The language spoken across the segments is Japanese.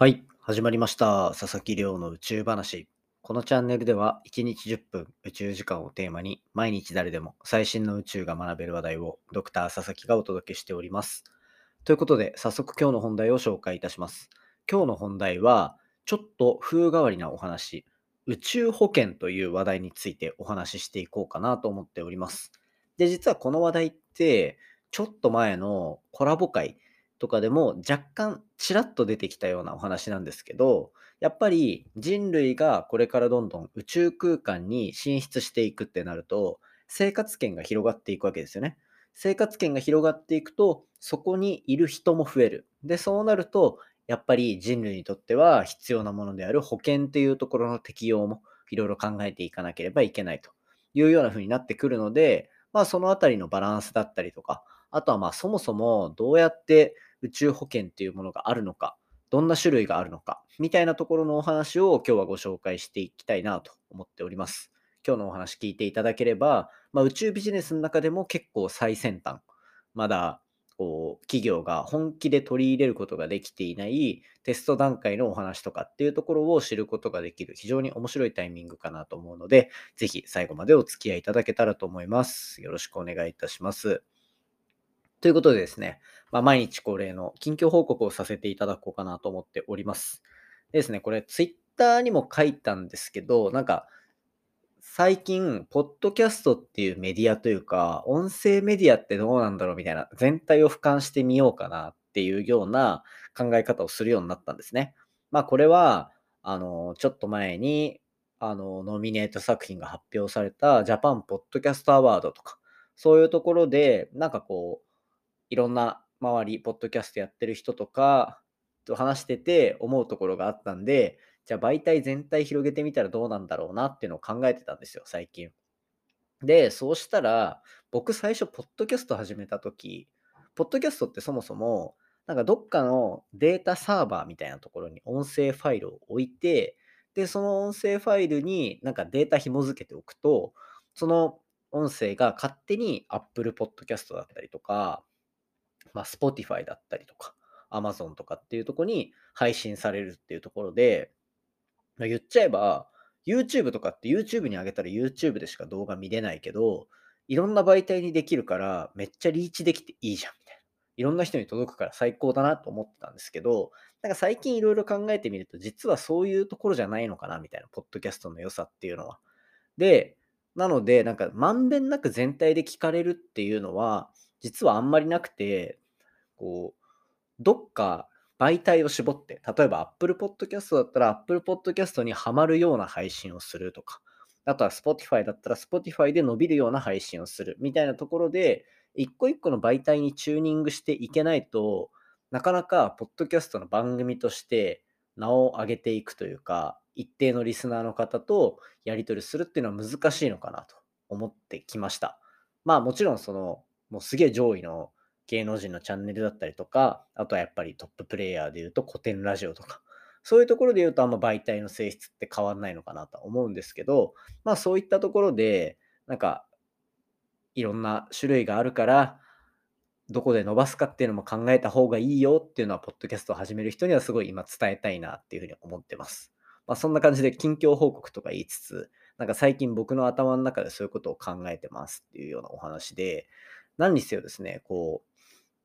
はい、始まりました。佐々木亮の宇宙話。このチャンネルでは1日10分宇宙時間をテーマに毎日誰でも最新の宇宙が学べる話題をドクター佐々木がお届けしております。ということで早速今日の本題を紹介いたします。今日の本題はちょっと風変わりなお話、宇宙保険という話題についてお話ししていこうかなと思っております。で、実はこの話題ってちょっと前のコラボ会とかでも若干ちらっと出てきたようなお話なんですけど、やっぱり人類がこれからどんどん宇宙空間に進出していくってなると、生活圏が広がっていくわけですよね。生活圏が広がっていくと、そこにいる人も増える。で、そうなると、やっぱり人類にとっては必要なものである保険っていうところの適用もいろいろ考えていかなければいけないというような風になってくるので、まあそのあたりのバランスだったりとか、あとはまあそもそもどうやって宇宙保険っていうものがあるのか、どんな種類があるのか、みたいなところのお話を今日はご紹介していきたいなと思っております。今日のお話聞いていただければ、まあ、宇宙ビジネスの中でも結構最先端、まだこう企業が本気で取り入れることができていないテスト段階のお話とかっていうところを知ることができる非常に面白いタイミングかなと思うので、ぜひ最後までお付き合いいただけたらと思います。よろしくお願いいたします。ということでですね、まあ、毎日恒例の近況報告をさせていただこうかなと思っております。でですね、これツイッターにも書いたんですけど、なんか最近、ポッドキャストっていうメディアというか、音声メディアってどうなんだろうみたいな、全体を俯瞰してみようかなっていうような考え方をするようになったんですね。まあこれは、あの、ちょっと前に、あの、ノミネート作品が発表されたジャパンポッドキャストアワードとか、そういうところで、なんかこう、いろんな周り、ポッドキャストやってる人とかと話してて思うところがあったんで、じゃあ媒体全体広げてみたらどうなんだろうなっていうのを考えてたんですよ、最近。で、そうしたら、僕最初、ポッドキャスト始めた時ポッドキャストってそもそも、なんかどっかのデータサーバーみたいなところに音声ファイルを置いて、で、その音声ファイルになんかデータ紐付けておくと、その音声が勝手に Apple Podcast だったりとか、まあ、Spotify だったりとか、Amazon とかっていうとこに配信されるっていうところで、まあ、言っちゃえば、YouTube とかって YouTube に上げたら YouTube でしか動画見れないけど、いろんな媒体にできるから、めっちゃリーチできていいじゃん、みたいな。いろんな人に届くから最高だなと思ってたんですけど、なんか最近いろいろ考えてみると、実はそういうところじゃないのかな、みたいな、ポッドキャストの良さっていうのは。で、なので、なんかまんべんなく全体で聞かれるっていうのは、実はあんまりなくて、こう、どっか媒体を絞って、例えば Apple Podcast だったら Apple Podcast にはまるような配信をするとか、あとは Spotify だったら Spotify で伸びるような配信をするみたいなところで、一個一個の媒体にチューニングしていけないとなかなかポッドキャストの番組として名を上げていくというか、一定のリスナーの方とやり取りするっていうのは難しいのかなと思ってきました。まあもちろんその、もうすげえ上位の芸能人のチャンネルだったりとか、あとはやっぱりトッププレイヤーで言うと古典ラジオとか、そういうところで言うとあんま媒体の性質って変わんないのかなと思うんですけど、まあそういったところで、なんか、いろんな種類があるから、どこで伸ばすかっていうのも考えた方がいいよっていうのは、ポッドキャストを始める人にはすごい今伝えたいなっていうふうに思ってます。まあそんな感じで近況報告とか言いつつ、なんか最近僕の頭の中でそういうことを考えてますっていうようなお話で、何にせよですね、こ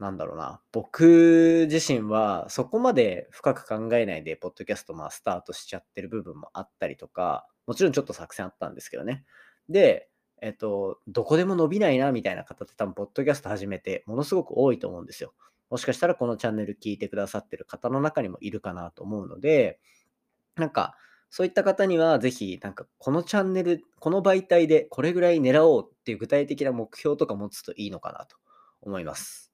う、なんだろうな、僕自身はそこまで深く考えないで、ポッドキャストまあスタートしちゃってる部分もあったりとか、もちろんちょっと作戦あったんですけどね。で、えっと、どこでも伸びないなみたいな方って多分、ポッドキャスト始めてものすごく多いと思うんですよ。もしかしたらこのチャンネル聞いてくださってる方の中にもいるかなと思うので、なんか、そういった方にはぜひ、なんかこのチャンネル、この媒体でこれぐらい狙おうっていう具体的な目標とか持つといいのかなと思います。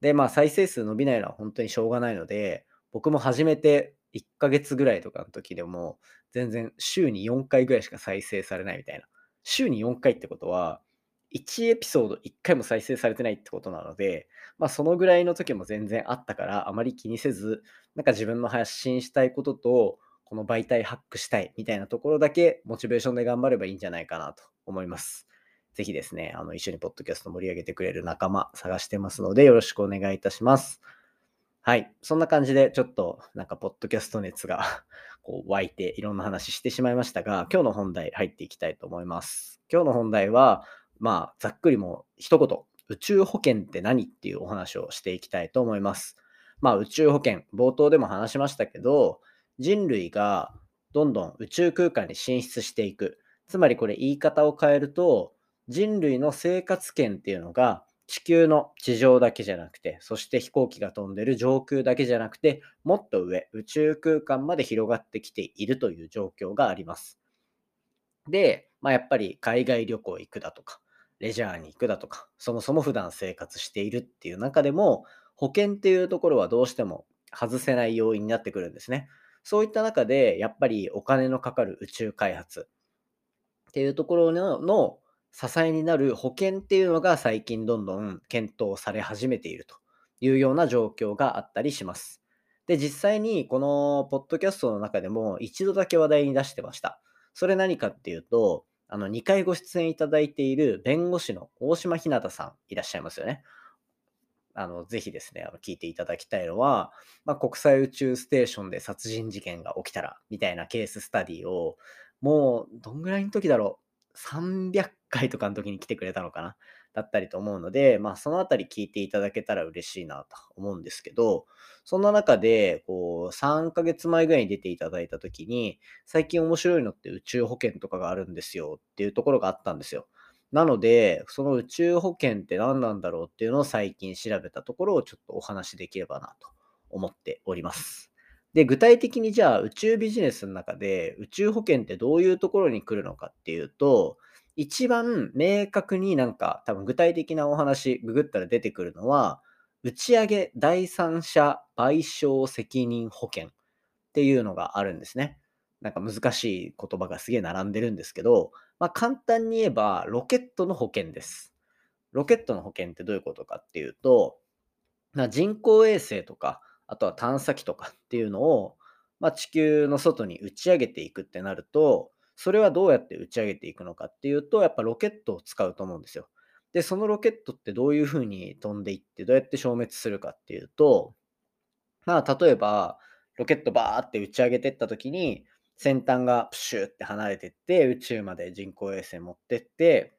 で、まあ再生数伸びないのは本当にしょうがないので、僕も始めて1ヶ月ぐらいとかの時でも、全然週に4回ぐらいしか再生されないみたいな。週に4回ってことは、1エピソード1回も再生されてないってことなので、まあそのぐらいの時も全然あったから、あまり気にせず、なんか自分の発信したいことと、この媒体ハックしたいみたいなところだけモチベーションで頑張ればいいんじゃないかなと思います。ぜひですね、あの一緒にポッドキャスト盛り上げてくれる仲間探してますのでよろしくお願いいたします。はい。そんな感じで、ちょっと、なんか、ポッドキャスト熱が こう湧いて、いろんな話してしまいましたが、今日の本題入っていきたいと思います。今日の本題は、まあ、ざっくりも一言、宇宙保険って何っていうお話をしていきたいと思います。まあ、宇宙保険、冒頭でも話しましたけど、人類がどんどん宇宙空間に進出していく。つまりこれ言い方を変えると、人類の生活圏っていうのが地球の地上だけじゃなくて、そして飛行機が飛んでる上空だけじゃなくて、もっと上、宇宙空間まで広がってきているという状況があります。で、まあ、やっぱり海外旅行行くだとか、レジャーに行くだとか、そもそも普段生活しているっていう中でも、保険っていうところはどうしても外せない要因になってくるんですね。そういった中で、やっぱりお金のかかる宇宙開発っていうところのの支えになる保険っていうのが最近どんどん検討され始めているというような状況があったりします。で、実際にこのポッドキャストの中でも一度だけ話題に出してました。それ何かっていうと、あの2回ご出演いただいている弁護士の大島ひなたさんいらっしゃいますよね。あのぜひですね、あの聞いていただきたいのは、まあ、国際宇宙ステーションで殺人事件が起きたらみたいなケーススタディをもうどんぐらいの時だろう300回とかの時に来てくれたのかなだったりと思うので、まあ、そのあたり聞いていただけたら嬉しいなと思うんですけど、そんな中で、こう、3ヶ月前ぐらいに出ていただいた時に、最近面白いのって宇宙保険とかがあるんですよっていうところがあったんですよ。なので、その宇宙保険って何なんだろうっていうのを最近調べたところをちょっとお話しできればなと思っております。で、具体的にじゃあ宇宙ビジネスの中で宇宙保険ってどういうところに来るのかっていうと、一番明確になんか多分具体的なお話、ググったら出てくるのは、打ち上げ第三者賠償責任保険っていうのがあるんですね。なんか難しい言葉がすげえ並んでるんですけど、まあ簡単に言えばロケットの保険です。ロケットの保険ってどういうことかっていうと、まあ、人工衛星とか、あとは探査機とかっていうのを、まあ、地球の外に打ち上げていくってなると、それはどうやって打ち上げていくのかっていうと、やっぱロケットを使うと思うんですよ。で、そのロケットってどういうふうに飛んでいって、どうやって消滅するかっていうと、まあ、例えば、ロケットバーって打ち上げてった時に、先端がプシューって離れてって、宇宙まで人工衛星持ってって、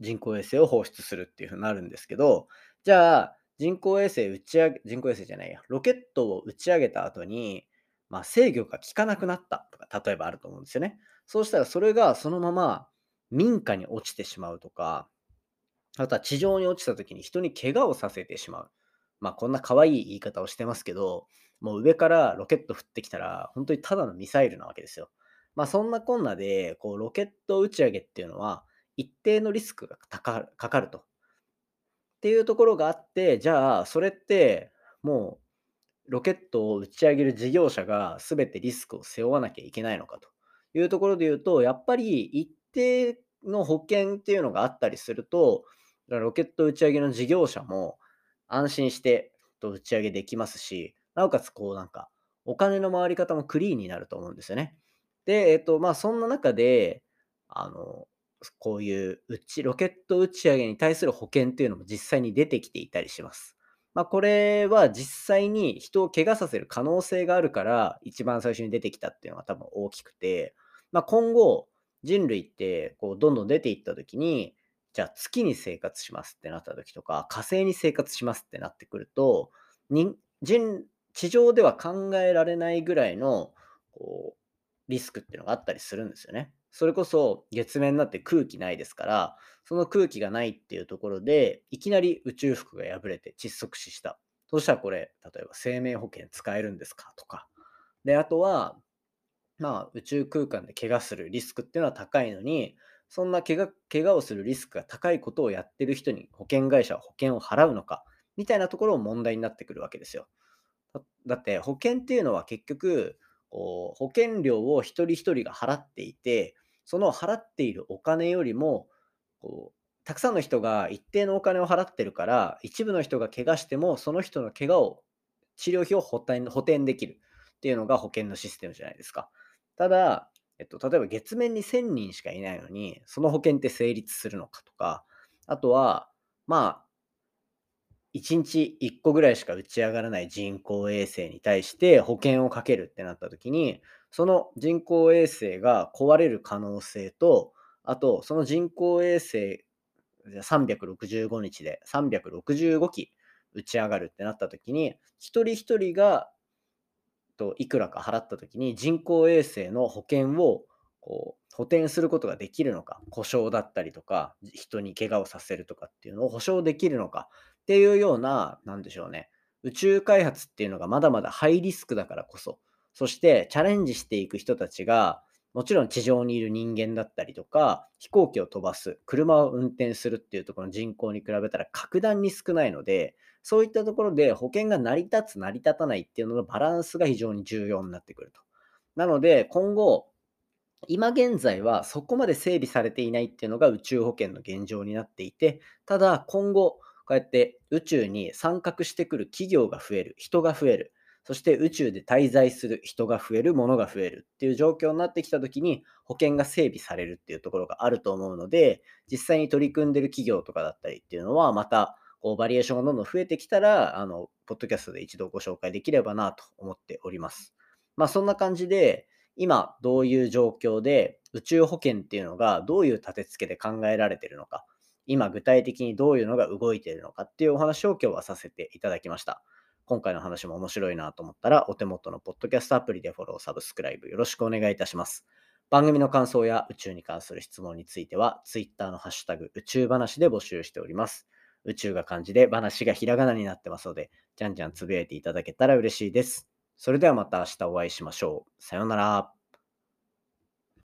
人工衛星を放出するっていうふうになるんですけど、じゃあ、人工衛星打ち上げ、人工衛星じゃないや、ロケットを打ち上げた後に、まあ、制御が効かなくなったとか、例えばあると思うんですよね。そうしたらそれがそのまま民家に落ちてしまうとか、あとは地上に落ちた時に人に怪我をさせてしまう。まあこんな可愛い言い方をしてますけど、もう上からロケット降ってきたら本当にただのミサイルなわけですよ。まあそんなこんなで、こうロケット打ち上げっていうのは一定のリスクがかかると。っていうところがあって、じゃあそれってもうロケットを打ち上げる事業者が全てリスクを背負わなきゃいけないのかというところで言うと、やっぱり一定の保険っていうのがあったりすると、ロケット打ち上げの事業者も安心して打ち上げできますし、なおかつこうなんかお金の回り方もクリーンになると思うんですよね。で、えっと、まあそんな中で、あの、こういう打ちロケット打ち上げに対する保険っていうのも実際に出てきていたりします。まあ、これは実際に人を怪我させる可能性があるから、一番最初に出てきたっていうのが多分大きくて、まあ、今後、人類ってこうどんどん出ていった時に、じゃあ月に生活しますってなった時とか、火星に生活しますってなってくると、人人地上では考えられないぐらいのこうリスクっていうのがあったりするんですよね。それこそ月面になって空気ないですから、その空気がないっていうところで、いきなり宇宙服が破れて窒息死した。そしたらこれ、例えば生命保険使えるんですか？とか。で、あとは、まあ宇宙空間で怪我するリスクっていうのは高いのに、そんな怪我怪我をするリスクが高いことをやってる人に保険会社は保険を払うのか、みたいなところも問題になってくるわけですよ。だって保険っていうのは結局、こう保険料を一人一人が払っていて、その払っているお金よりも、こうたくさんの人が一定のお金を払ってるから、一部の人が怪我しても、その人の怪我を、治療費を補填補填できるっていうのが保険のシステムじゃないですか。ただ、えっと、例えば月面に1000人しかいないのに、その保険って成立するのかとか、あとは、まあ、1日1個ぐらいしか打ち上がらない人工衛星に対して保険をかけるってなった時に、その人工衛星が壊れる可能性と、あとその人工衛星365日で365機打ち上がるってなった時に、一人一人がといくらか払った時に人工衛星の保険をこう補填することができるのか、故障だったりとか、人に怪我をさせるとかっていうのを保証できるのかっていうような、なんでしょうね、宇宙開発っていうのがまだまだハイリスクだからこそ、そしてチャレンジしていく人たちが、もちろん地上にいる人間だったりとか、飛行機を飛ばす、車を運転するっていうところの人口に比べたら格段に少ないので、そういったところで保険が成り立つ、成り立たないっていうののバランスが非常に重要になってくると。なので、今後、今現在はそこまで整備されていないっていうのが宇宙保険の現状になっていて、ただ今後、こうやって宇宙に参画してくる企業が増える、人が増える、そして宇宙で滞在する人が増える、ものが増えるっていう状況になってきたときに保険が整備されるっていうところがあると思うので、実際に取り組んでる企業とかだったりっていうのは、またこうバリエーションがどんどん増えてきたら、あの、ポッドキャストで一度ご紹介できればなと思っております。まあそんな感じで、今どういう状況で宇宙保険っていうのがどういう立て付けで考えられてるのか、今具体的にどういうのが動いているのかっていうお話を今日はさせていただきました。今回の話も面白いなと思ったら、お手元のポッドキャストアプリでフォロー、サブスクライブよろしくお願いいたします。番組の感想や宇宙に関する質問については、Twitter のハッシュタグ宇宙話で募集しております。宇宙が漢字で話がひらがなになってますので、じゃんじゃんつぶやいていただけたら嬉しいです。それではまた明日お会いしましょう。さようなら。